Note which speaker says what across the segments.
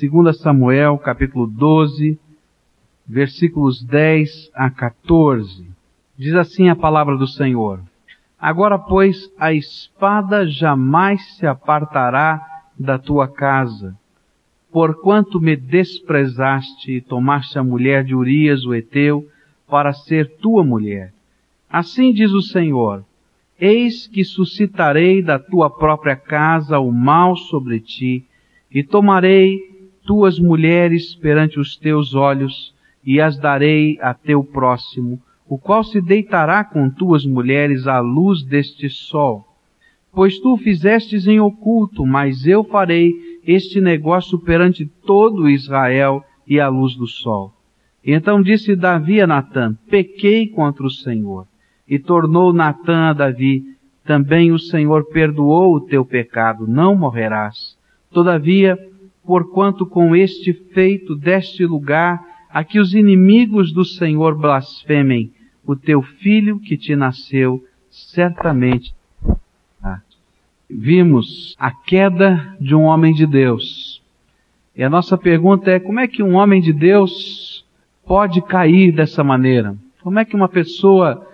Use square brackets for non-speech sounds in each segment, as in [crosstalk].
Speaker 1: 2 Samuel, capítulo 12, versículos 10 a 14. Diz assim a palavra do Senhor: Agora, pois, a espada jamais se apartará da tua casa, porquanto me desprezaste e tomaste a mulher de Urias, o Eteu, para ser tua mulher. Assim diz o Senhor: Eis que suscitarei da tua própria casa o mal sobre ti, e tomarei tuas mulheres perante os teus olhos, e as darei a teu próximo, o qual se deitará com tuas mulheres à luz deste sol. Pois tu fizestes em oculto, mas eu farei este negócio perante todo Israel e à luz do sol. Então disse Davi a Natã, pequei contra o Senhor. E tornou Natã a Davi, também o Senhor perdoou o teu pecado, não morrerás. Todavia, porquanto com este feito deste lugar a que os inimigos do Senhor blasfemem, o teu filho que te nasceu, certamente. Vimos a queda de um homem de Deus. E a nossa pergunta é, como é que um homem de Deus pode cair dessa maneira? Como é que uma pessoa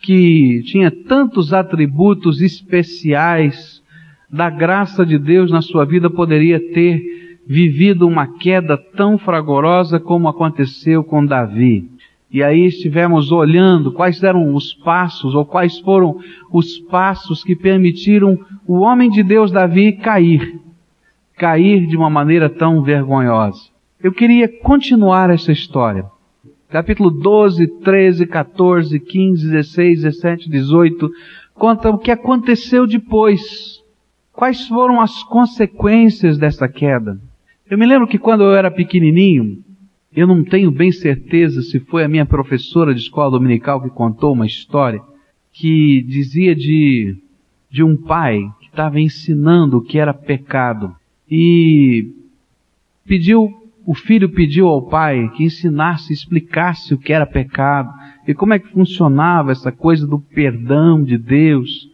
Speaker 1: que tinha tantos atributos especiais da graça de Deus na sua vida poderia ter vivido uma queda tão fragorosa como aconteceu com Davi. E aí estivemos olhando quais eram os passos ou quais foram os passos que permitiram o homem de Deus Davi cair, cair de uma maneira tão vergonhosa. Eu queria continuar essa história capítulo 12, 13, 14, 15, 16, 17, 18, conta o que aconteceu depois. Quais foram as consequências dessa queda? Eu me lembro que quando eu era pequenininho, eu não tenho bem certeza se foi a minha professora de escola dominical que contou uma história que dizia de, de um pai que estava ensinando o que era pecado e pediu o filho pediu ao pai que ensinasse, explicasse o que era pecado e como é que funcionava essa coisa do perdão de Deus.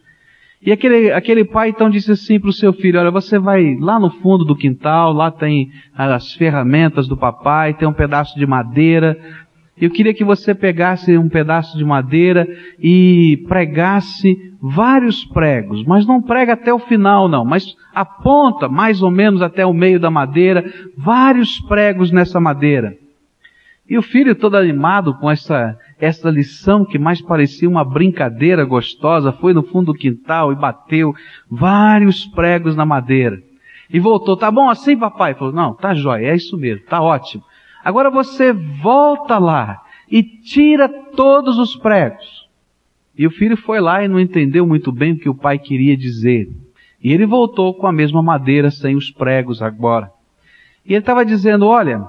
Speaker 1: E aquele, aquele pai então disse assim para o seu filho, olha, você vai lá no fundo do quintal, lá tem as ferramentas do papai, tem um pedaço de madeira, eu queria que você pegasse um pedaço de madeira e pregasse vários pregos, mas não prega até o final não, mas aponta mais ou menos até o meio da madeira, vários pregos nessa madeira. E o filho todo animado com essa, essa lição que mais parecia uma brincadeira gostosa, foi no fundo do quintal e bateu vários pregos na madeira. E voltou, tá bom assim papai? Falou, não, tá jóia, é isso mesmo, tá ótimo. Agora você volta lá e tira todos os pregos. E o filho foi lá e não entendeu muito bem o que o pai queria dizer. E ele voltou com a mesma madeira, sem os pregos agora. E ele estava dizendo: olha,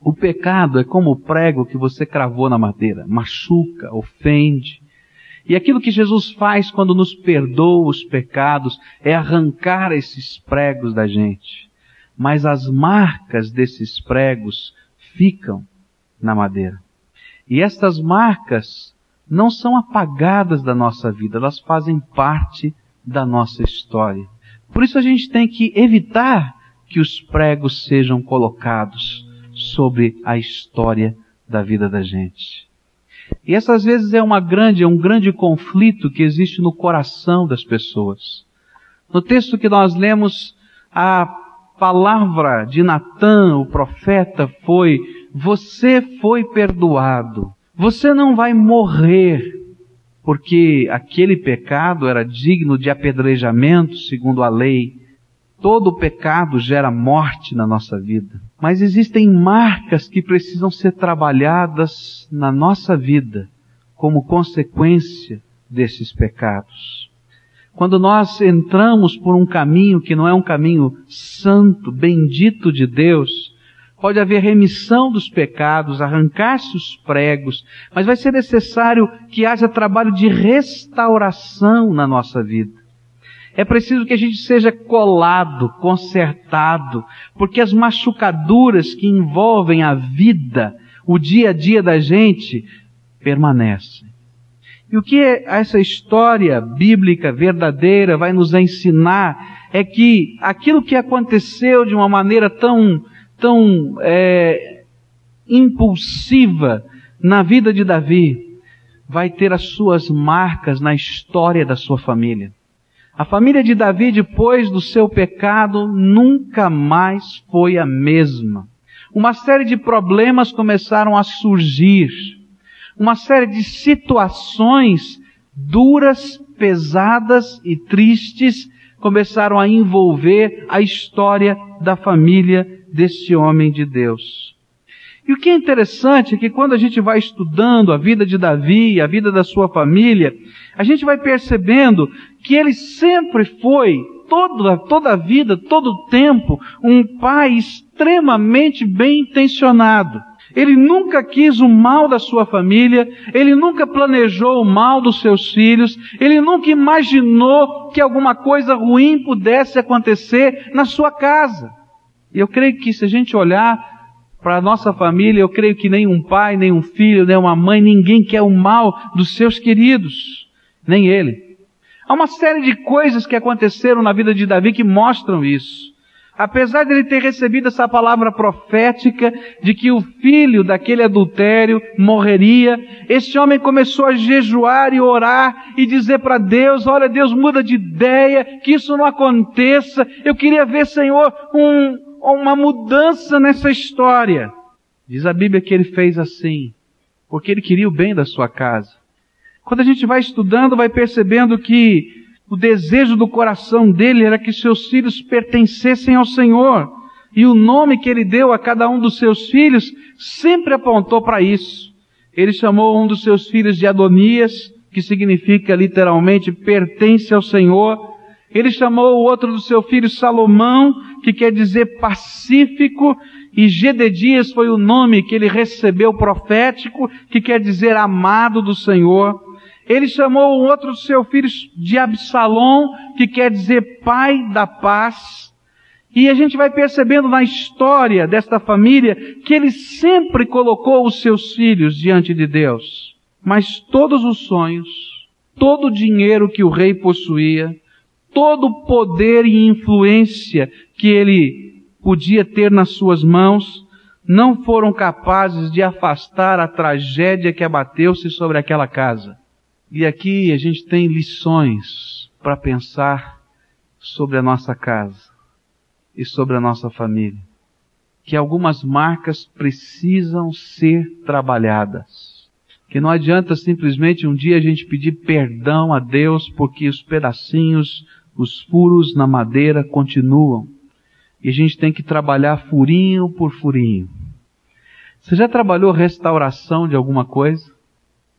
Speaker 1: o pecado é como o prego que você cravou na madeira, machuca, ofende. E aquilo que Jesus faz quando nos perdoa os pecados é arrancar esses pregos da gente. Mas as marcas desses pregos ficam na madeira. E estas marcas não são apagadas da nossa vida, elas fazem parte da nossa história. Por isso a gente tem que evitar que os pregos sejam colocados sobre a história da vida da gente. E essas vezes é uma grande, é um grande conflito que existe no coração das pessoas. No texto que nós lemos, a palavra de Natã, o profeta, foi: Você foi perdoado. Você não vai morrer. Porque aquele pecado era digno de apedrejamento, segundo a lei. Todo pecado gera morte na nossa vida. Mas existem marcas que precisam ser trabalhadas na nossa vida como consequência desses pecados. Quando nós entramos por um caminho que não é um caminho santo, bendito de Deus, pode haver remissão dos pecados, arrancar-se os pregos, mas vai ser necessário que haja trabalho de restauração na nossa vida. É preciso que a gente seja colado, consertado, porque as machucaduras que envolvem a vida, o dia a dia da gente, permanecem. E o que essa história bíblica verdadeira vai nos ensinar é que aquilo que aconteceu de uma maneira tão, tão é, impulsiva na vida de Davi, vai ter as suas marcas na história da sua família. A família de Davi, depois do seu pecado, nunca mais foi a mesma. Uma série de problemas começaram a surgir. Uma série de situações duras, pesadas e tristes começaram a envolver a história da família deste homem de Deus. E o que é interessante é que quando a gente vai estudando a vida de Davi, a vida da sua família, a gente vai percebendo que ele sempre foi, toda, toda a vida, todo o tempo, um pai extremamente bem intencionado. Ele nunca quis o mal da sua família, ele nunca planejou o mal dos seus filhos, ele nunca imaginou que alguma coisa ruim pudesse acontecer na sua casa. E eu creio que se a gente olhar para a nossa família, eu creio que nem um pai, nem um filho, nem uma mãe, ninguém quer o mal dos seus queridos, nem ele. Há uma série de coisas que aconteceram na vida de Davi que mostram isso. Apesar de ele ter recebido essa palavra profética de que o filho daquele adultério morreria, esse homem começou a jejuar e orar e dizer para Deus: Olha, Deus muda de ideia, que isso não aconteça. Eu queria ver, Senhor, um, uma mudança nessa história. Diz a Bíblia que ele fez assim, porque ele queria o bem da sua casa. Quando a gente vai estudando, vai percebendo que o desejo do coração dele era que seus filhos pertencessem ao Senhor. E o nome que ele deu a cada um dos seus filhos sempre apontou para isso. Ele chamou um dos seus filhos de Adonias, que significa literalmente pertence ao Senhor. Ele chamou o outro do seu filho Salomão, que quer dizer pacífico, e Gededias foi o nome que ele recebeu profético, que quer dizer amado do Senhor. Ele chamou o outro seu filho de Absalom, que quer dizer pai da paz. E a gente vai percebendo na história desta família que ele sempre colocou os seus filhos diante de Deus. Mas todos os sonhos, todo o dinheiro que o rei possuía, todo o poder e influência que ele podia ter nas suas mãos, não foram capazes de afastar a tragédia que abateu-se sobre aquela casa. E aqui a gente tem lições para pensar sobre a nossa casa e sobre a nossa família. Que algumas marcas precisam ser trabalhadas. Que não adianta simplesmente um dia a gente pedir perdão a Deus porque os pedacinhos, os furos na madeira continuam. E a gente tem que trabalhar furinho por furinho. Você já trabalhou restauração de alguma coisa?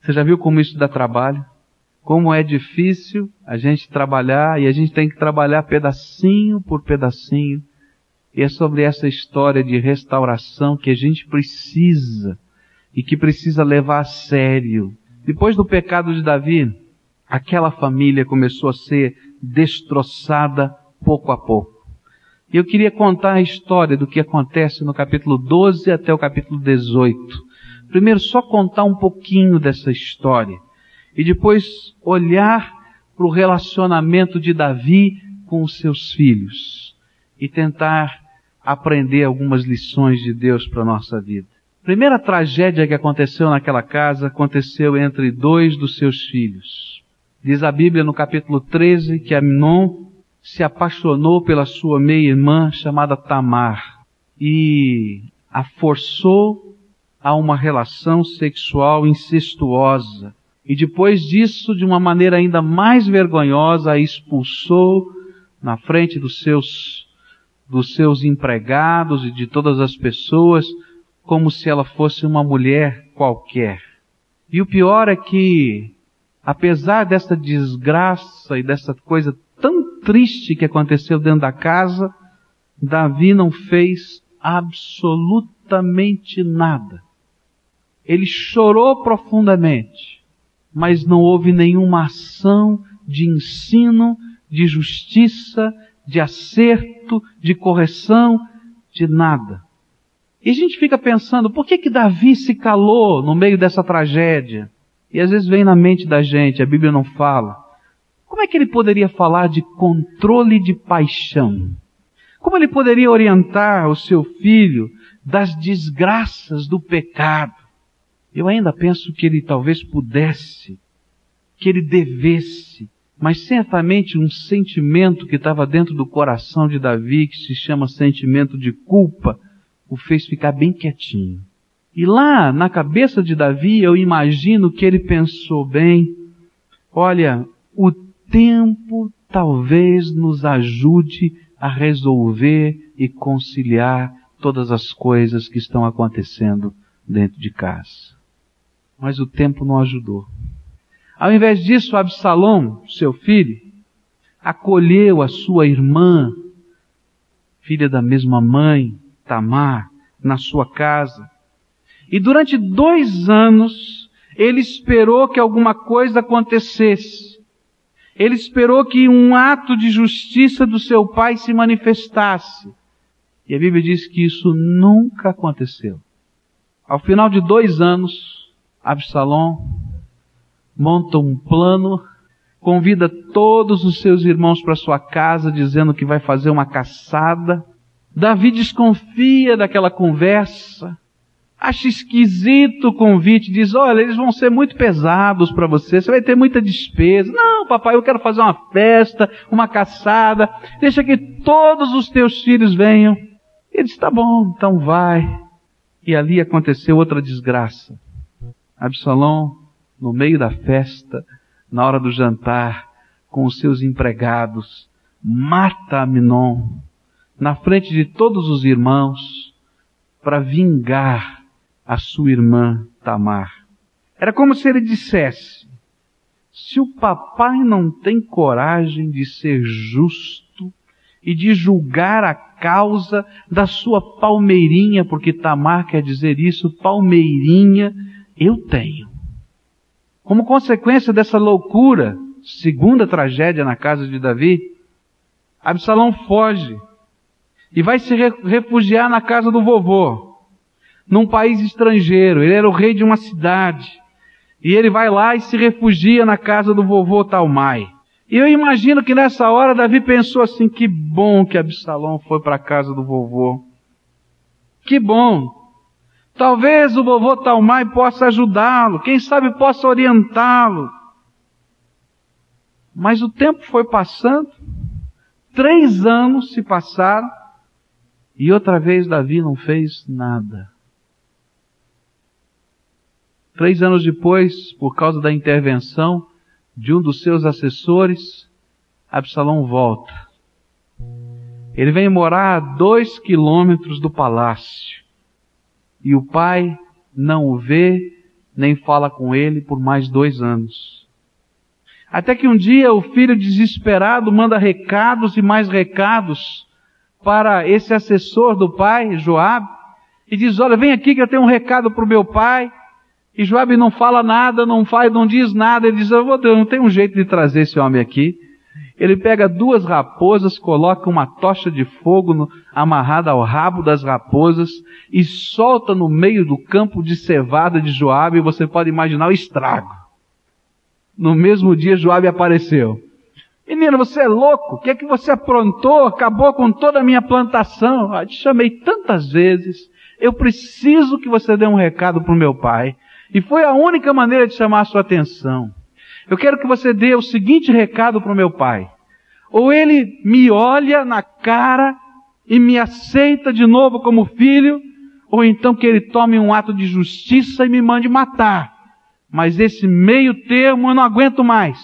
Speaker 1: Você já viu como isso dá trabalho? Como é difícil a gente trabalhar e a gente tem que trabalhar pedacinho por pedacinho. E é sobre essa história de restauração que a gente precisa e que precisa levar a sério. Depois do pecado de Davi, aquela família começou a ser destroçada pouco a pouco. Eu queria contar a história do que acontece no capítulo 12 até o capítulo 18 primeiro só contar um pouquinho dessa história e depois olhar para o relacionamento de Davi com os seus filhos e tentar aprender algumas lições de Deus para a nossa vida. Primeira tragédia que aconteceu naquela casa aconteceu entre dois dos seus filhos. Diz a Bíblia no capítulo 13 que Amnon se apaixonou pela sua meia-irmã chamada Tamar e a forçou a uma relação sexual incestuosa. E depois disso, de uma maneira ainda mais vergonhosa, a expulsou na frente dos seus, dos seus empregados e de todas as pessoas, como se ela fosse uma mulher qualquer. E o pior é que, apesar dessa desgraça e dessa coisa tão triste que aconteceu dentro da casa, Davi não fez absolutamente nada ele chorou profundamente, mas não houve nenhuma ação de ensino, de justiça, de acerto, de correção, de nada. E a gente fica pensando, por que que Davi se calou no meio dessa tragédia? E às vezes vem na mente da gente, a Bíblia não fala. Como é que ele poderia falar de controle de paixão? Como ele poderia orientar o seu filho das desgraças do pecado? Eu ainda penso que ele talvez pudesse, que ele devesse, mas certamente um sentimento que estava dentro do coração de Davi, que se chama sentimento de culpa, o fez ficar bem quietinho. E lá na cabeça de Davi, eu imagino que ele pensou bem, olha, o tempo talvez nos ajude a resolver e conciliar todas as coisas que estão acontecendo dentro de casa. Mas o tempo não ajudou. Ao invés disso, Absalão, seu filho, acolheu a sua irmã, filha da mesma mãe, Tamar, na sua casa. E durante dois anos, ele esperou que alguma coisa acontecesse. Ele esperou que um ato de justiça do seu pai se manifestasse. E a Bíblia diz que isso nunca aconteceu. Ao final de dois anos, Absalom monta um plano, convida todos os seus irmãos para sua casa, dizendo que vai fazer uma caçada. Davi desconfia daquela conversa, acha esquisito o convite, diz: Olha, eles vão ser muito pesados para você, você vai ter muita despesa. Não, papai, eu quero fazer uma festa, uma caçada, deixa que todos os teus filhos venham. Ele disse: Tá bom, então vai. E ali aconteceu outra desgraça. Absalão, no meio da festa, na hora do jantar, com os seus empregados, mata Aminon na frente de todos os irmãos para vingar a sua irmã Tamar. Era como se ele dissesse: se o papai não tem coragem de ser justo e de julgar a causa da sua palmeirinha, porque Tamar quer dizer isso, palmeirinha, eu tenho. Como consequência dessa loucura, segunda tragédia na casa de Davi, Absalão foge e vai se refugiar na casa do vovô, num país estrangeiro. Ele era o rei de uma cidade. E ele vai lá e se refugia na casa do vovô Talmai. E eu imagino que nessa hora Davi pensou assim: que bom que Absalão foi para a casa do vovô. Que bom. Talvez o vovô Talmai possa ajudá-lo, quem sabe possa orientá-lo. Mas o tempo foi passando, três anos se passaram, e outra vez Davi não fez nada. Três anos depois, por causa da intervenção de um dos seus assessores, Absalão volta. Ele vem morar a dois quilômetros do palácio. E o pai não o vê, nem fala com ele por mais dois anos. Até que um dia o filho desesperado manda recados e mais recados para esse assessor do pai, Joabe, e diz, olha, vem aqui que eu tenho um recado para o meu pai. E Joabe não fala nada, não faz, não diz nada. Ele diz, eu vou, não tem um jeito de trazer esse homem aqui. Ele pega duas raposas, coloca uma tocha de fogo no, amarrada ao rabo das raposas e solta no meio do campo de cevada de Joabe. Você pode imaginar o estrago. No mesmo dia Joabe apareceu. Menino, você é louco? O que é que você aprontou? Acabou com toda a minha plantação. Eu te chamei tantas vezes. Eu preciso que você dê um recado para o meu pai. E foi a única maneira de chamar a sua atenção. Eu quero que você dê o seguinte recado para o meu pai. Ou ele me olha na cara e me aceita de novo como filho, ou então que ele tome um ato de justiça e me mande matar. Mas esse meio termo eu não aguento mais.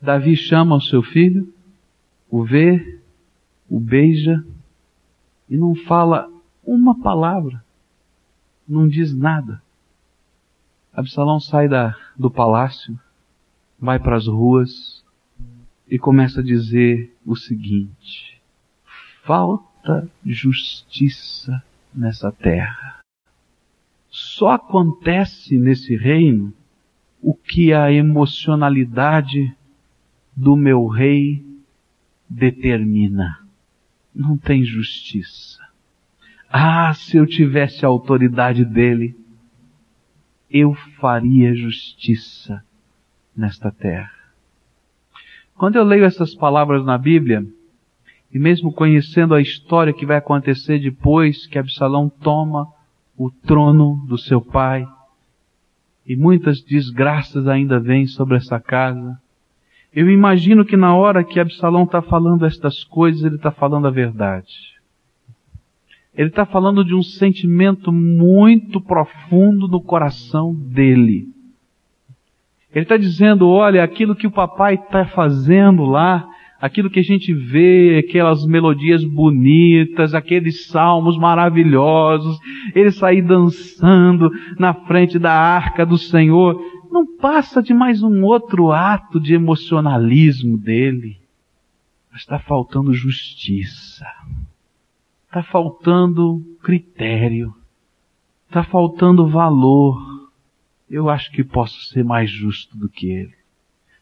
Speaker 1: Davi chama o seu filho, o vê, o beija e não fala uma palavra, não diz nada. Absalão sai da, do palácio, vai para as ruas e começa a dizer o seguinte: falta justiça nessa terra. Só acontece nesse reino o que a emocionalidade do meu rei determina. Não tem justiça. Ah, se eu tivesse a autoridade dele, eu faria justiça nesta terra. Quando eu leio essas palavras na Bíblia, e mesmo conhecendo a história que vai acontecer depois que Absalão toma o trono do seu pai, e muitas desgraças ainda vêm sobre essa casa, eu imagino que na hora que Absalão está falando estas coisas, ele está falando a verdade. Ele está falando de um sentimento muito profundo no coração dele. Ele está dizendo, olha, aquilo que o papai está fazendo lá, aquilo que a gente vê, aquelas melodias bonitas, aqueles salmos maravilhosos, ele sair dançando na frente da arca do Senhor, não passa de mais um outro ato de emocionalismo dele. Mas está faltando justiça. Está faltando critério. Está faltando valor. Eu acho que posso ser mais justo do que ele.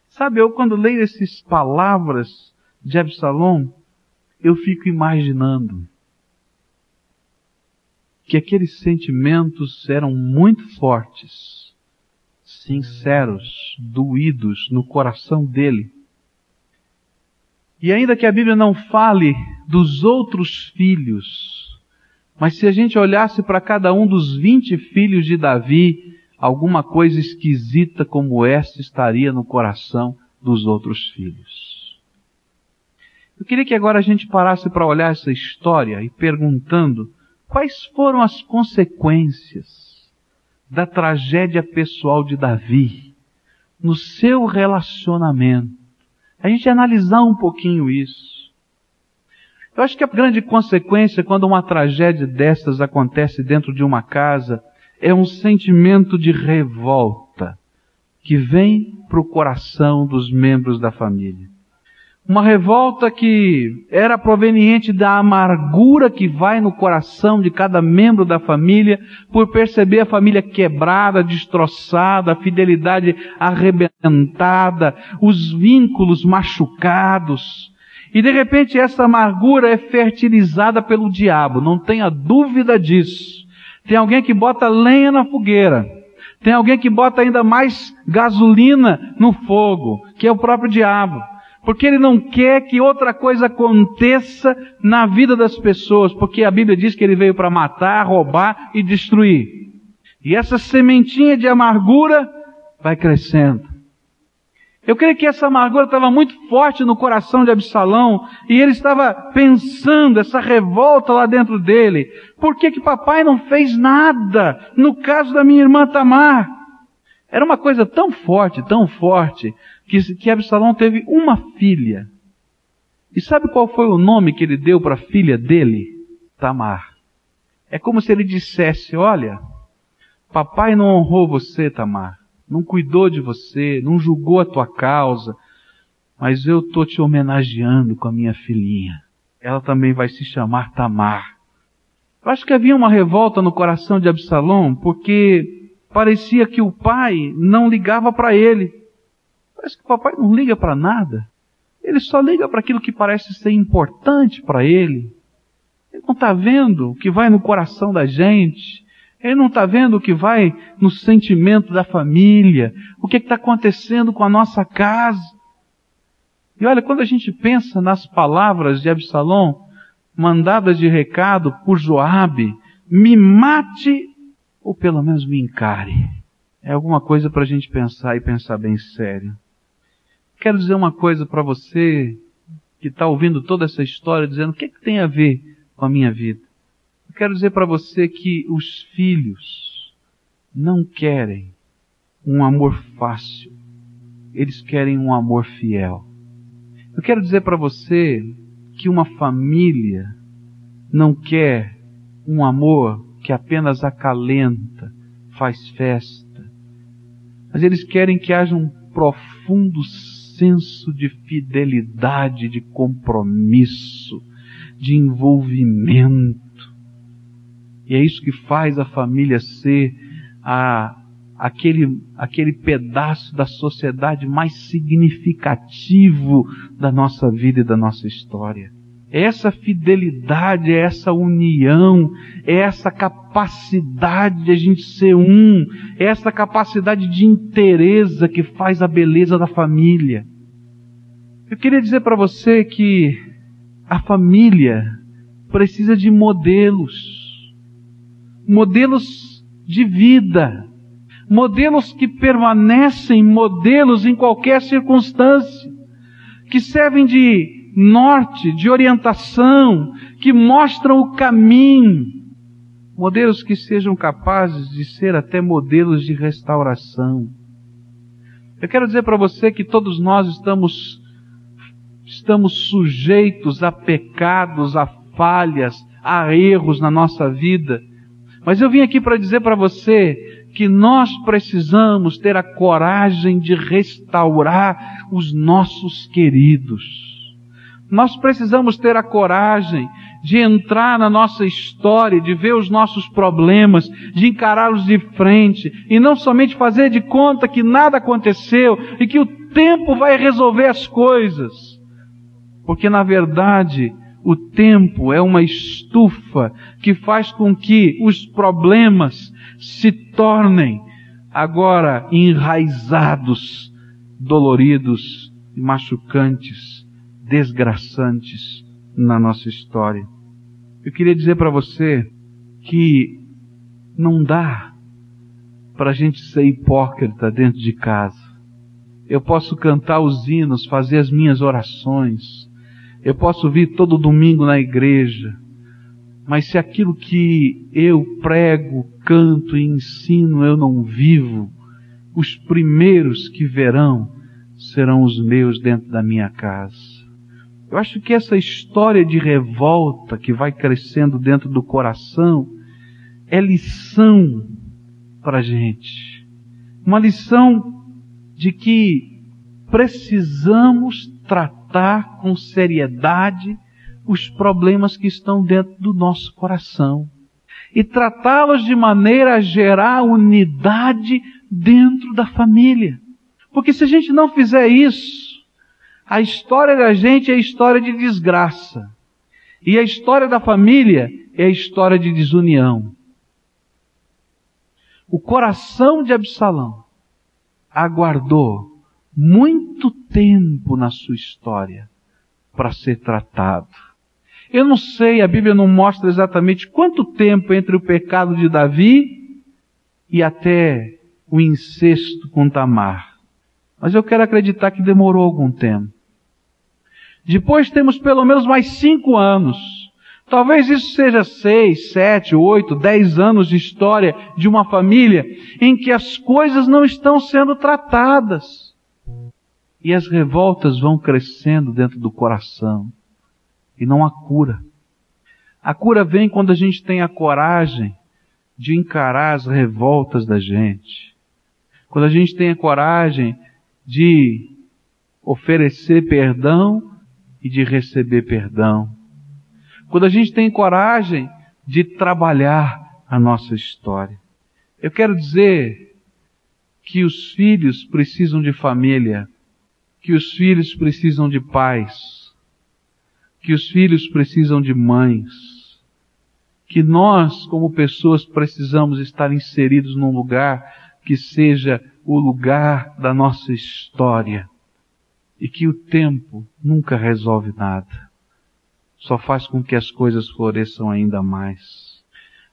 Speaker 1: Sabe, eu quando leio essas palavras de Absalom, eu fico imaginando que aqueles sentimentos eram muito fortes sinceros, doídos no coração dele. E ainda que a Bíblia não fale dos outros filhos, mas se a gente olhasse para cada um dos vinte filhos de Davi, alguma coisa esquisita como esta estaria no coração dos outros filhos. Eu queria que agora a gente parasse para olhar essa história e perguntando quais foram as consequências da tragédia pessoal de Davi, no seu relacionamento. A gente analisar um pouquinho isso. Eu acho que a grande consequência quando uma tragédia dessas acontece dentro de uma casa é um sentimento de revolta que vem para o coração dos membros da família. Uma revolta que era proveniente da amargura que vai no coração de cada membro da família por perceber a família quebrada, destroçada, a fidelidade arrebentada, os vínculos machucados. E de repente essa amargura é fertilizada pelo diabo, não tenha dúvida disso. Tem alguém que bota lenha na fogueira. Tem alguém que bota ainda mais gasolina no fogo, que é o próprio diabo porque ele não quer que outra coisa aconteça na vida das pessoas, porque a Bíblia diz que ele veio para matar, roubar e destruir. E essa sementinha de amargura vai crescendo. Eu creio que essa amargura estava muito forte no coração de Absalão e ele estava pensando essa revolta lá dentro dele. Por que que papai não fez nada no caso da minha irmã Tamar? Era uma coisa tão forte, tão forte, que, que Absalão teve uma filha. E sabe qual foi o nome que ele deu para a filha dele? Tamar. É como se ele dissesse: Olha, papai não honrou você, Tamar, não cuidou de você, não julgou a tua causa, mas eu estou te homenageando com a minha filhinha. Ela também vai se chamar Tamar. Eu acho que havia uma revolta no coração de Absalom, porque parecia que o pai não ligava para ele. Parece que o papai não liga para nada. Ele só liga para aquilo que parece ser importante para ele. Ele não está vendo o que vai no coração da gente. Ele não está vendo o que vai no sentimento da família. O que está acontecendo com a nossa casa. E olha, quando a gente pensa nas palavras de Absalom, mandadas de recado por Joabe, me mate ou pelo menos me encare. É alguma coisa para a gente pensar e pensar bem sério. Quero dizer uma coisa para você que está ouvindo toda essa história, dizendo o que, é que tem a ver com a minha vida. Eu quero dizer para você que os filhos não querem um amor fácil, eles querem um amor fiel. Eu quero dizer para você que uma família não quer um amor que apenas acalenta, faz festa, mas eles querem que haja um profundo senso de fidelidade, de compromisso, de envolvimento. E é isso que faz a família ser a, aquele, aquele pedaço da sociedade mais significativo da nossa vida e da nossa história. Essa fidelidade, essa união, essa capacidade de a gente ser um, essa capacidade de interesa que faz a beleza da família. Eu queria dizer para você que a família precisa de modelos, modelos de vida, modelos que permanecem modelos em qualquer circunstância, que servem de norte, de orientação, que mostram o caminho, modelos que sejam capazes de ser até modelos de restauração. Eu quero dizer para você que todos nós estamos estamos sujeitos a pecados, a falhas, a erros na nossa vida. Mas eu vim aqui para dizer para você que nós precisamos ter a coragem de restaurar os nossos queridos. Nós precisamos ter a coragem de entrar na nossa história, de ver os nossos problemas, de encará-los de frente e não somente fazer de conta que nada aconteceu e que o tempo vai resolver as coisas. Porque na verdade, o tempo é uma estufa que faz com que os problemas se tornem agora enraizados, doloridos, machucantes, desgraçantes na nossa história. Eu queria dizer para você que não dá para a gente ser hipócrita dentro de casa. Eu posso cantar os hinos, fazer as minhas orações. Eu posso vir todo domingo na igreja. Mas se aquilo que eu prego, canto e ensino eu não vivo, os primeiros que verão serão os meus dentro da minha casa. Eu acho que essa história de revolta que vai crescendo dentro do coração é lição para a gente. Uma lição de que precisamos tratar com seriedade os problemas que estão dentro do nosso coração e tratá-los de maneira a gerar unidade dentro da família. Porque se a gente não fizer isso, a história da gente é história de desgraça. E a história da família é a história de desunião. O coração de Absalão aguardou muito tempo na sua história para ser tratado. Eu não sei, a Bíblia não mostra exatamente quanto tempo entre o pecado de Davi e até o incesto com Tamar. Mas eu quero acreditar que demorou algum tempo. Depois temos pelo menos mais cinco anos. Talvez isso seja seis, sete, oito, dez anos de história de uma família em que as coisas não estão sendo tratadas. E as revoltas vão crescendo dentro do coração. E não há cura. A cura vem quando a gente tem a coragem de encarar as revoltas da gente. Quando a gente tem a coragem de oferecer perdão e de receber perdão. Quando a gente tem coragem de trabalhar a nossa história. Eu quero dizer que os filhos precisam de família, que os filhos precisam de pais, que os filhos precisam de mães, que nós, como pessoas, precisamos estar inseridos num lugar que seja o lugar da nossa história e que o tempo nunca resolve nada. Só faz com que as coisas floresçam ainda mais.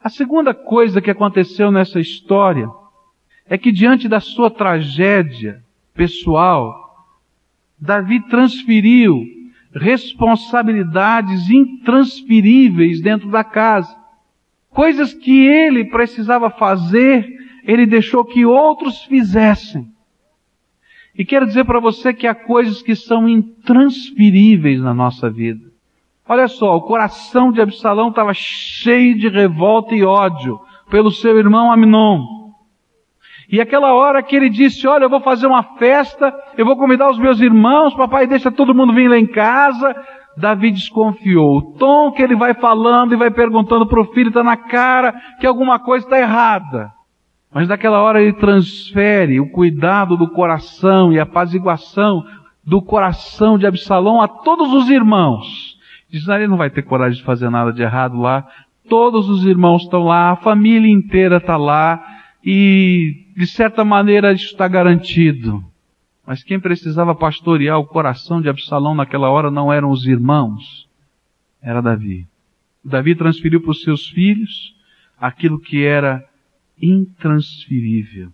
Speaker 1: A segunda coisa que aconteceu nessa história é que diante da sua tragédia pessoal, Davi transferiu responsabilidades intransferíveis dentro da casa. Coisas que ele precisava fazer, ele deixou que outros fizessem. E quero dizer para você que há coisas que são intransferíveis na nossa vida. Olha só, o coração de Absalão estava cheio de revolta e ódio pelo seu irmão Aminon. E aquela hora que ele disse, olha, eu vou fazer uma festa, eu vou convidar os meus irmãos, papai deixa todo mundo vir lá em casa. Davi desconfiou. O tom que ele vai falando e vai perguntando para o filho está na cara que alguma coisa está errada. Mas naquela hora ele transfere o cuidado do coração e a apaziguação do coração de Absalão a todos os irmãos. Diz, ele não vai ter coragem de fazer nada de errado lá. Todos os irmãos estão lá, a família inteira está lá e, de certa maneira, isso está garantido. Mas quem precisava pastorear o coração de Absalão naquela hora não eram os irmãos, era Davi. Davi transferiu para os seus filhos aquilo que era intransferível.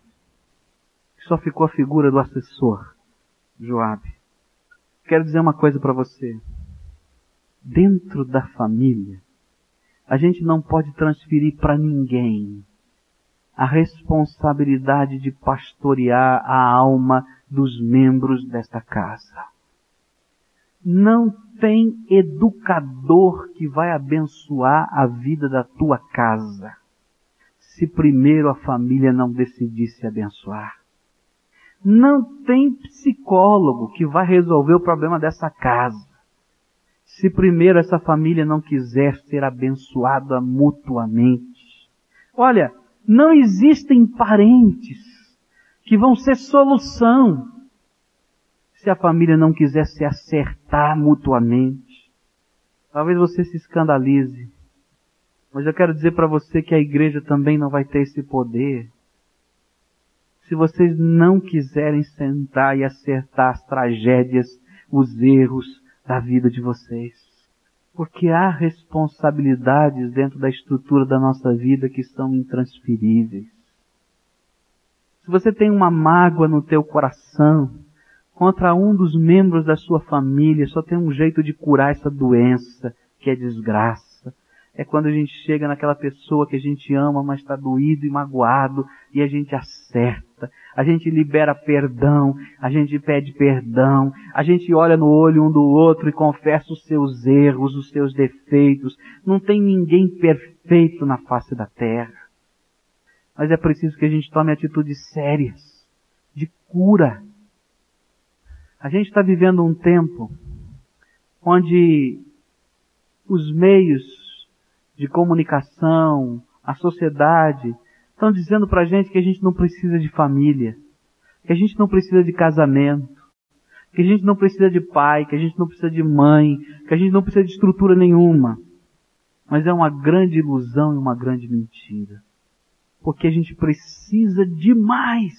Speaker 1: Só ficou a figura do assessor, Joabe. Quero dizer uma coisa para você. Dentro da família, a gente não pode transferir para ninguém a responsabilidade de pastorear a alma dos membros desta casa. Não tem educador que vai abençoar a vida da tua casa se primeiro a família não decidir se abençoar. Não tem psicólogo que vai resolver o problema dessa casa se primeiro essa família não quiser ser abençoada mutuamente. Olha, não existem parentes que vão ser solução se a família não quiser se acertar mutuamente. Talvez você se escandalize, mas eu quero dizer para você que a igreja também não vai ter esse poder. Se vocês não quiserem sentar e acertar as tragédias, os erros da vida de vocês. Porque há responsabilidades dentro da estrutura da nossa vida que são intransferíveis. Se você tem uma mágoa no teu coração, contra um dos membros da sua família, só tem um jeito de curar essa doença, que é desgraça. É quando a gente chega naquela pessoa que a gente ama, mas está doído e magoado, e a gente acerta, a gente libera perdão, a gente pede perdão, a gente olha no olho um do outro e confessa os seus erros, os seus defeitos. Não tem ninguém perfeito na face da terra. Mas é preciso que a gente tome atitudes sérias, de cura, a gente está vivendo um tempo onde os meios de comunicação, a sociedade, estão dizendo para a gente que a gente não precisa de família, que a gente não precisa de casamento, que a gente não precisa de pai, que a gente não precisa de mãe, que a gente não precisa de estrutura nenhuma. Mas é uma grande ilusão e uma grande mentira. Porque a gente precisa demais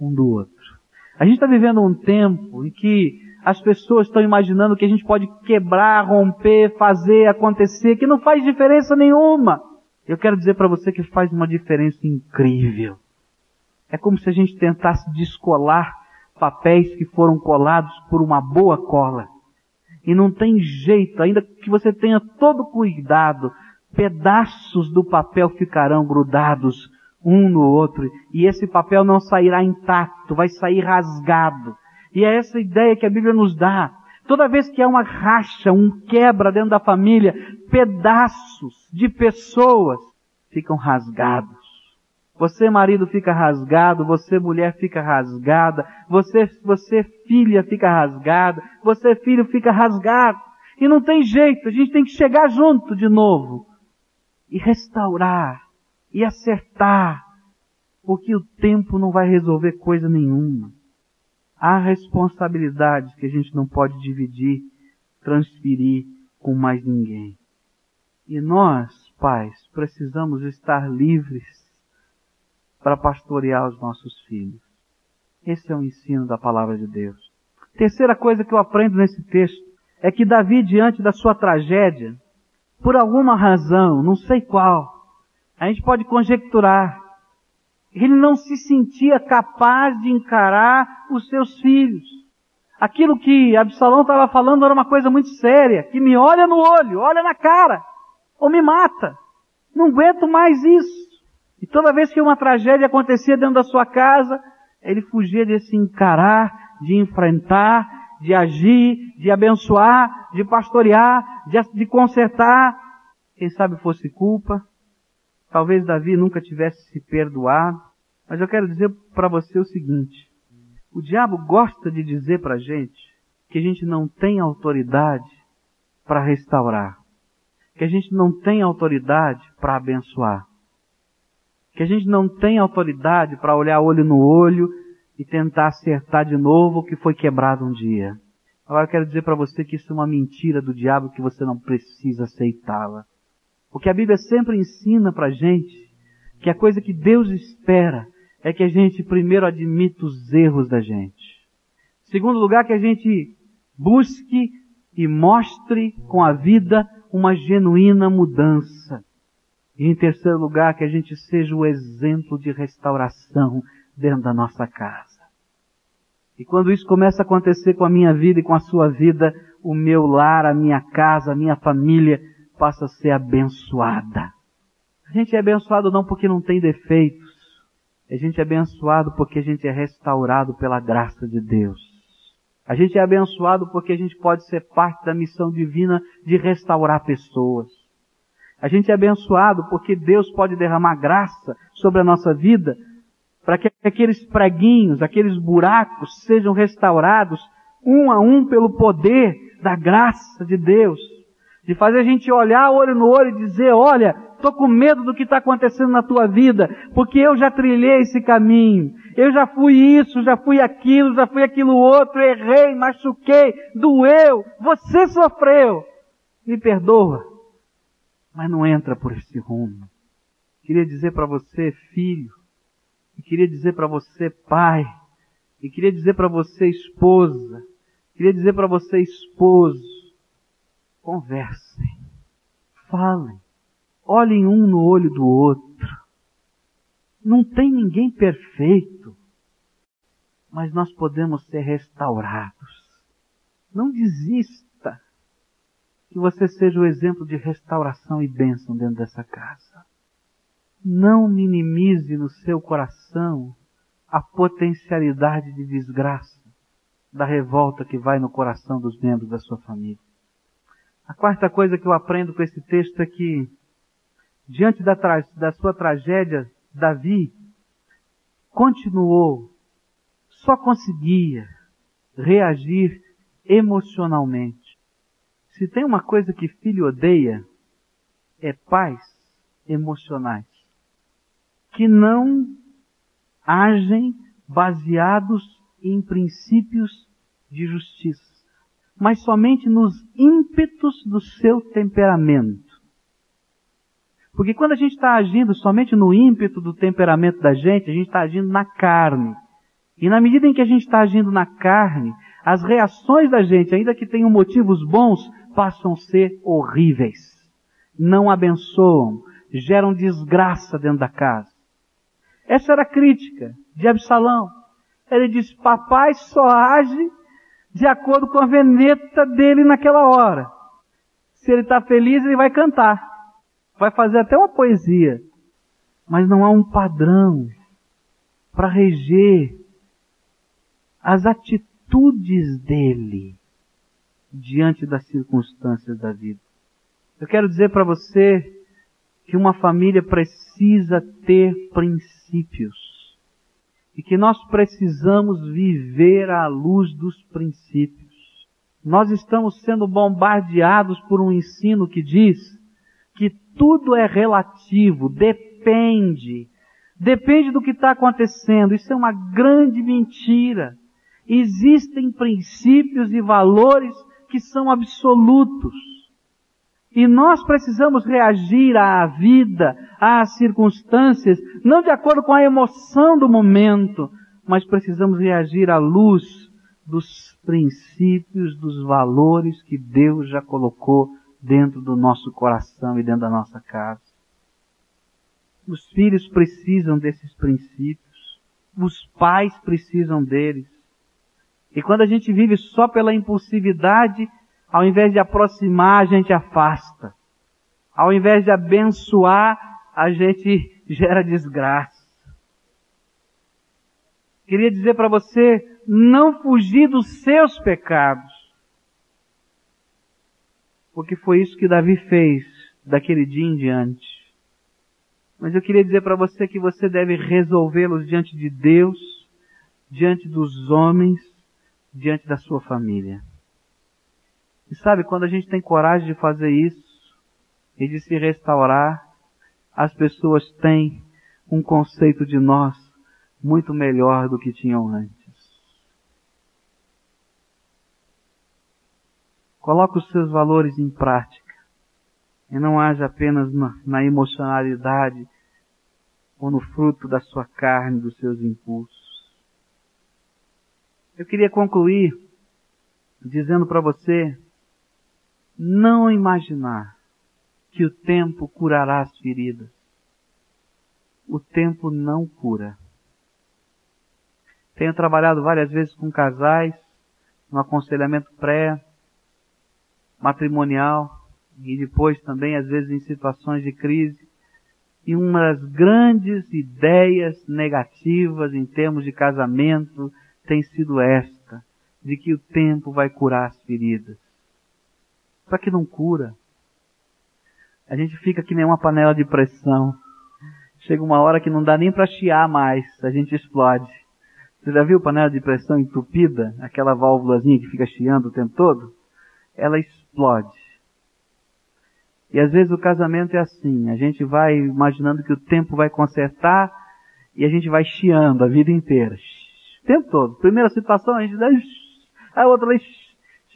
Speaker 1: um do outro. A gente está vivendo um tempo em que as pessoas estão imaginando que a gente pode quebrar, romper, fazer, acontecer, que não faz diferença nenhuma. Eu quero dizer para você que faz uma diferença incrível. É como se a gente tentasse descolar papéis que foram colados por uma boa cola. E não tem jeito, ainda que você tenha todo cuidado, pedaços do papel ficarão grudados um no outro, e esse papel não sairá intacto, vai sair rasgado. E é essa ideia que a Bíblia nos dá. Toda vez que há uma racha, um quebra dentro da família, pedaços de pessoas ficam rasgados. Você marido fica rasgado, você mulher fica rasgada, você, você filha fica rasgada, você filho fica rasgado. E não tem jeito, a gente tem que chegar junto de novo e restaurar e acertar, porque o tempo não vai resolver coisa nenhuma. Há responsabilidades que a gente não pode dividir, transferir com mais ninguém. E nós, pais, precisamos estar livres para pastorear os nossos filhos. Esse é o ensino da palavra de Deus. Terceira coisa que eu aprendo nesse texto é que Davi, diante da sua tragédia, por alguma razão, não sei qual, a gente pode conjecturar. Ele não se sentia capaz de encarar os seus filhos. Aquilo que Absalão estava falando era uma coisa muito séria, que me olha no olho, olha na cara, ou me mata. Não aguento mais isso. E toda vez que uma tragédia acontecia dentro da sua casa, ele fugia de se encarar, de enfrentar, de agir, de abençoar, de pastorear, de, de consertar. Quem sabe fosse culpa, Talvez Davi nunca tivesse se perdoado, mas eu quero dizer para você o seguinte: o diabo gosta de dizer para a gente que a gente não tem autoridade para restaurar, que a gente não tem autoridade para abençoar, que a gente não tem autoridade para olhar olho no olho e tentar acertar de novo o que foi quebrado um dia. Agora eu quero dizer para você que isso é uma mentira do diabo que você não precisa aceitá-la. Porque a Bíblia sempre ensina para gente que a coisa que Deus espera é que a gente primeiro admita os erros da gente. Segundo lugar, que a gente busque e mostre com a vida uma genuína mudança. E em terceiro lugar, que a gente seja o exemplo de restauração dentro da nossa casa. E quando isso começa a acontecer com a minha vida e com a sua vida, o meu lar, a minha casa, a minha família passa a ser abençoada. A gente é abençoado não porque não tem defeitos. A gente é abençoado porque a gente é restaurado pela graça de Deus. A gente é abençoado porque a gente pode ser parte da missão divina de restaurar pessoas. A gente é abençoado porque Deus pode derramar graça sobre a nossa vida para que aqueles preguinhos, aqueles buracos sejam restaurados um a um pelo poder da graça de Deus. De fazer a gente olhar olho no olho e dizer, olha, estou com medo do que está acontecendo na tua vida, porque eu já trilhei esse caminho. Eu já fui isso, já fui aquilo, já fui aquilo outro, errei, machuquei, doeu, você sofreu. Me perdoa. Mas não entra por esse rumo. Queria dizer para você, filho, e queria dizer para você, pai, e queria dizer para você, esposa, queria dizer para você, esposo, conversem, falem, olhem um no olho do outro. Não tem ninguém perfeito, mas nós podemos ser restaurados. Não desista que você seja o exemplo de restauração e bênção dentro dessa casa. Não minimize no seu coração a potencialidade de desgraça da revolta que vai no coração dos membros da sua família. A quarta coisa que eu aprendo com esse texto é que, diante da, da sua tragédia, Davi continuou, só conseguia reagir emocionalmente. Se tem uma coisa que filho odeia, é pais emocionais, que não agem baseados em princípios de justiça, mas somente nos ímpetos do seu temperamento. Porque quando a gente está agindo somente no ímpeto do temperamento da gente, a gente está agindo na carne. E na medida em que a gente está agindo na carne, as reações da gente, ainda que tenham motivos bons, passam a ser horríveis. Não abençoam, geram desgraça dentro da casa. Essa era a crítica de Absalão. Ele diz, papai só age de acordo com a veneta dele naquela hora. Se ele está feliz, ele vai cantar vai fazer até uma poesia, mas não há um padrão para reger as atitudes dele diante das circunstâncias da vida. Eu quero dizer para você que uma família precisa ter princípios e que nós precisamos viver à luz dos princípios. Nós estamos sendo bombardeados por um ensino que diz que tudo é relativo, depende. Depende do que está acontecendo. Isso é uma grande mentira. Existem princípios e valores que são absolutos. E nós precisamos reagir à vida, às circunstâncias, não de acordo com a emoção do momento, mas precisamos reagir à luz dos princípios, dos valores que Deus já colocou dentro do nosso coração e dentro da nossa casa. Os filhos precisam desses princípios. Os pais precisam deles. E quando a gente vive só pela impulsividade, ao invés de aproximar, a gente afasta. Ao invés de abençoar, a gente [laughs] gera desgraça. Queria dizer para você, não fugir dos seus pecados porque foi isso que Davi fez daquele dia em diante. Mas eu queria dizer para você que você deve resolvê-los diante de Deus, diante dos homens, diante da sua família. E sabe, quando a gente tem coragem de fazer isso e de se restaurar, as pessoas têm um conceito de nós muito melhor do que tinham antes. Coloque os seus valores em prática. E não haja apenas na, na emocionalidade ou no fruto da sua carne, dos seus impulsos. Eu queria concluir dizendo para você não imaginar que o tempo curará as feridas. O tempo não cura. Tenho trabalhado várias vezes com casais, no aconselhamento pré-matrimonial e depois também às vezes em situações de crise. E uma das grandes ideias negativas em termos de casamento tem sido esta, de que o tempo vai curar as feridas. Só que não cura. A gente fica que nem uma panela de pressão. Chega uma hora que não dá nem para chiar mais, a gente explode. Você já viu panela de pressão entupida? Aquela válvulazinha que fica chiando o tempo todo? Ela explode. E às vezes o casamento é assim, a gente vai imaginando que o tempo vai consertar e a gente vai chiando a vida inteira. O tempo todo. Primeira situação, a gente dá a outra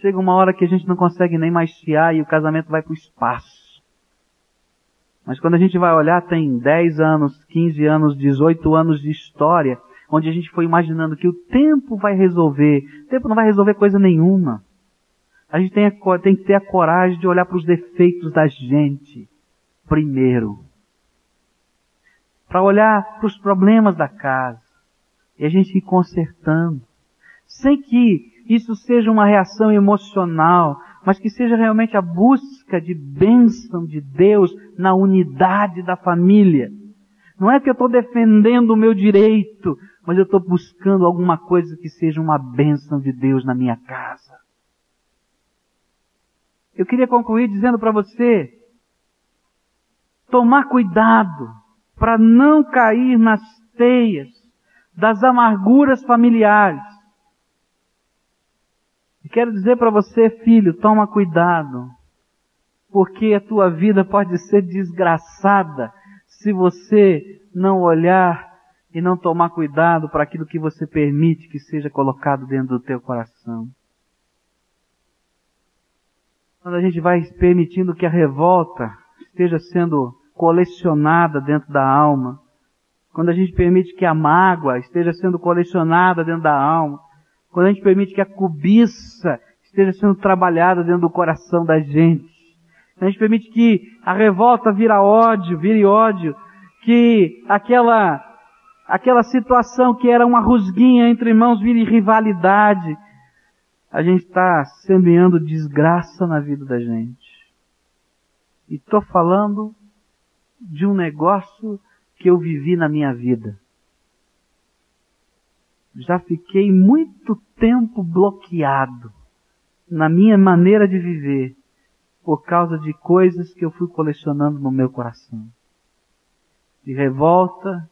Speaker 1: chega uma hora que a gente não consegue nem mais chiar e o casamento vai para o espaço. Mas quando a gente vai olhar, tem 10 anos, 15 anos, 18 anos de história, onde a gente foi imaginando que o tempo vai resolver. O tempo não vai resolver coisa nenhuma. A gente tem, a, tem que ter a coragem de olhar para os defeitos da gente primeiro. Para olhar para os problemas da casa. E a gente ir consertando. Sem que isso seja uma reação emocional, mas que seja realmente a busca de bênção de Deus na unidade da família. Não é que eu estou defendendo o meu direito, mas eu estou buscando alguma coisa que seja uma bênção de Deus na minha casa. Eu queria concluir dizendo para você, tomar cuidado para não cair nas teias das amarguras familiares. E quero dizer para você, filho, toma cuidado, porque a tua vida pode ser desgraçada se você não olhar e não tomar cuidado para aquilo que você permite que seja colocado dentro do teu coração. Quando a gente vai permitindo que a revolta esteja sendo colecionada dentro da alma, quando a gente permite que a mágoa esteja sendo colecionada dentro da alma, quando a gente permite que a cobiça esteja sendo trabalhada dentro do coração da gente, a gente permite que a revolta vira ódio, vire ódio, que aquela aquela situação que era uma rusguinha entre irmãos vire rivalidade. A gente está semeando desgraça na vida da gente. E estou falando de um negócio que eu vivi na minha vida. Já fiquei muito tempo bloqueado na minha maneira de viver por causa de coisas que eu fui colecionando no meu coração. De revolta,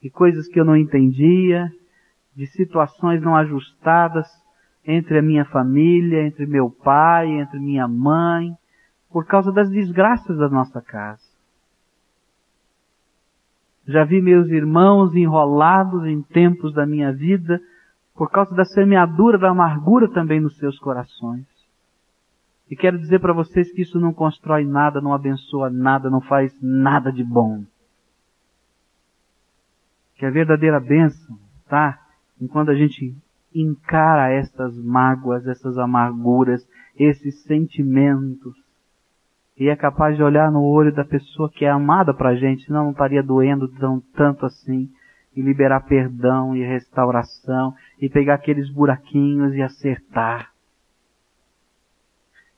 Speaker 1: de coisas que eu não entendia, de situações não ajustadas entre a minha família, entre meu pai, entre minha mãe, por causa das desgraças da nossa casa. Já vi meus irmãos enrolados em tempos da minha vida por causa da semeadura da amargura também nos seus corações. E quero dizer para vocês que isso não constrói nada, não abençoa nada, não faz nada de bom que a verdadeira bênção está enquanto a gente encara essas mágoas, essas amarguras, esses sentimentos e é capaz de olhar no olho da pessoa que é amada pra gente, senão não estaria doendo tão, tanto assim, e liberar perdão e restauração, e pegar aqueles buraquinhos e acertar.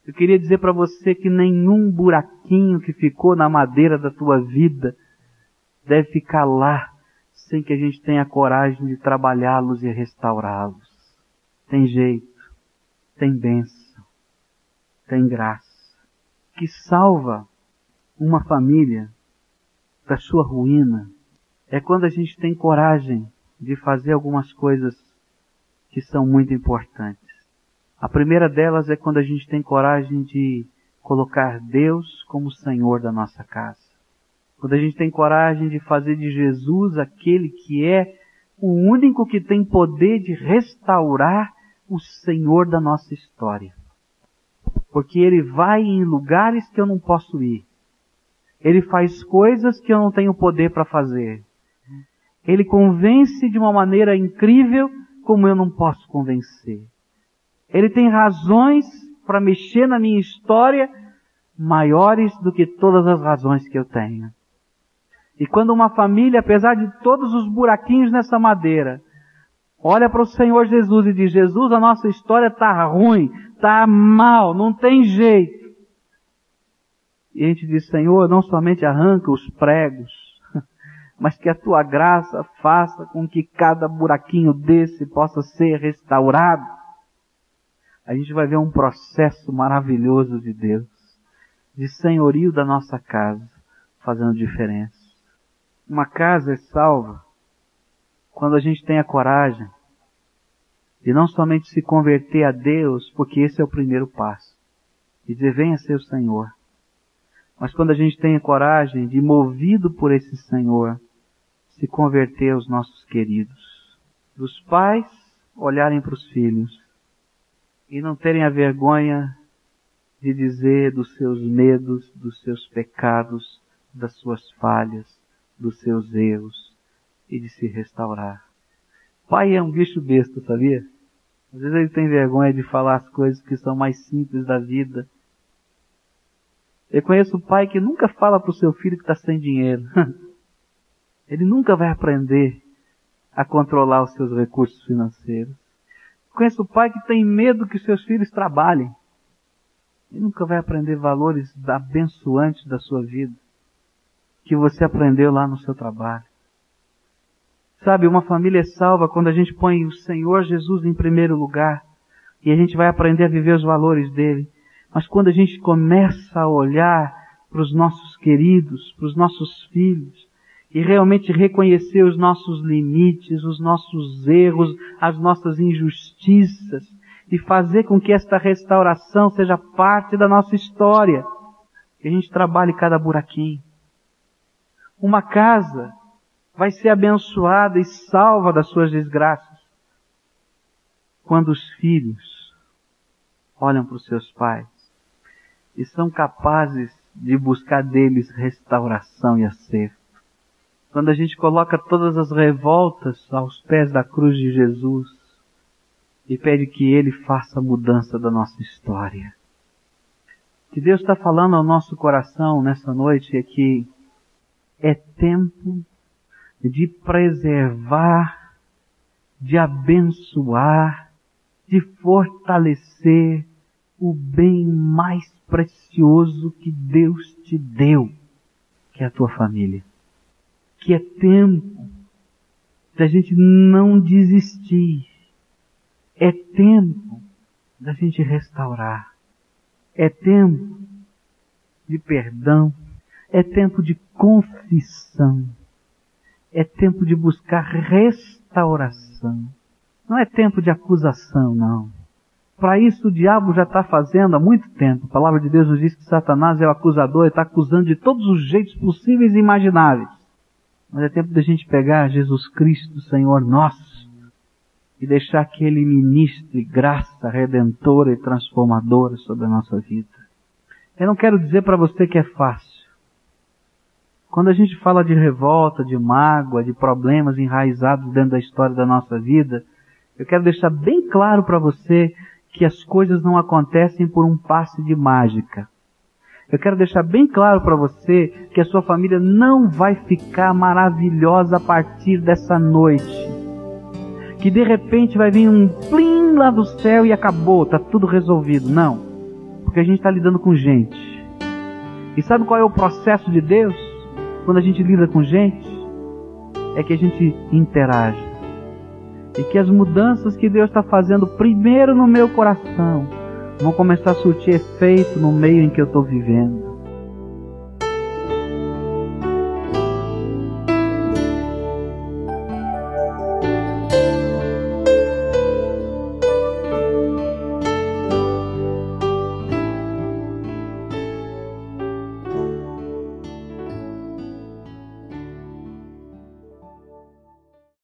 Speaker 1: Eu queria dizer para você que nenhum buraquinho que ficou na madeira da tua vida deve ficar lá sem que a gente tenha coragem de trabalhá-los e restaurá-los. Tem jeito, tem bênção, tem graça, que salva uma família da sua ruína. É quando a gente tem coragem de fazer algumas coisas que são muito importantes. A primeira delas é quando a gente tem coragem de colocar Deus como Senhor da nossa casa. Quando a gente tem coragem de fazer de Jesus aquele que é o único que tem poder de restaurar o Senhor da nossa história. Porque Ele vai em lugares que eu não posso ir. Ele faz coisas que eu não tenho poder para fazer. Ele convence de uma maneira incrível como eu não posso convencer. Ele tem razões para mexer na minha história maiores do que todas as razões que eu tenho. E quando uma família, apesar de todos os buraquinhos nessa madeira, olha para o Senhor Jesus e diz: Jesus, a nossa história está ruim, está mal, não tem jeito. E a gente diz: Senhor, não somente arranca os pregos, [laughs] mas que a tua graça faça com que cada buraquinho desse possa ser restaurado. A gente vai ver um processo maravilhoso de Deus, de senhorio da nossa casa, fazendo diferença. Uma casa é salva quando a gente tem a coragem de não somente se converter a Deus, porque esse é o primeiro passo, e dizer venha ser o Senhor, mas quando a gente tem a coragem de, movido por esse Senhor, se converter aos nossos queridos, dos pais olharem para os filhos e não terem a vergonha de dizer dos seus medos, dos seus pecados, das suas falhas, dos seus erros e de se restaurar. Pai é um bicho besta, sabia? Às vezes ele tem vergonha de falar as coisas que são mais simples da vida. Eu conheço o pai que nunca fala para o seu filho que está sem dinheiro. [laughs] Ele nunca vai aprender a controlar os seus recursos financeiros. Eu conheço o pai que tem medo que seus filhos trabalhem. Ele nunca vai aprender valores abençoantes da sua vida que você aprendeu lá no seu trabalho. Sabe, uma família é salva quando a gente põe o Senhor Jesus em primeiro lugar e a gente vai aprender a viver os valores dele. Mas quando a gente começa a olhar para os nossos queridos, para os nossos filhos, e realmente reconhecer os nossos limites, os nossos erros, as nossas injustiças, e fazer com que esta restauração seja parte da nossa história, que a gente trabalhe cada buraquinho. Uma casa vai ser abençoada e salva das suas desgraças quando os filhos olham para os seus pais e são capazes de buscar deles restauração e acerto. Quando a gente coloca todas as revoltas aos pés da cruz de Jesus e pede que Ele faça a mudança da nossa história. Que Deus está falando ao nosso coração nessa noite é que é tempo de preservar, de abençoar, de fortalecer o bem mais precioso que Deus te deu, que é a tua família. Que é tempo da gente não desistir. É tempo da gente restaurar. É tempo de perdão. É tempo de confissão. É tempo de buscar restauração. Não é tempo de acusação, não. Para isso o diabo já está fazendo há muito tempo. A palavra de Deus nos diz que Satanás é o acusador e está acusando de todos os jeitos possíveis e imagináveis. Mas é tempo da gente pegar Jesus Cristo, Senhor nosso, e deixar que Ele ministre graça redentora e transformadora sobre a nossa vida. Eu não quero dizer para você que é fácil. Quando a gente fala de revolta, de mágoa, de problemas enraizados dentro da história da nossa vida, eu quero deixar bem claro para você que as coisas não acontecem por um passe de mágica. Eu quero deixar bem claro para você que a sua família não vai ficar maravilhosa a partir dessa noite. Que de repente vai vir um plim lá do céu e acabou, está tudo resolvido. Não. Porque a gente está lidando com gente. E sabe qual é o processo de Deus? Quando a gente lida com gente, é que a gente interage e que as mudanças que Deus está fazendo primeiro no meu coração vão começar a surtir efeito no meio em que eu estou vivendo.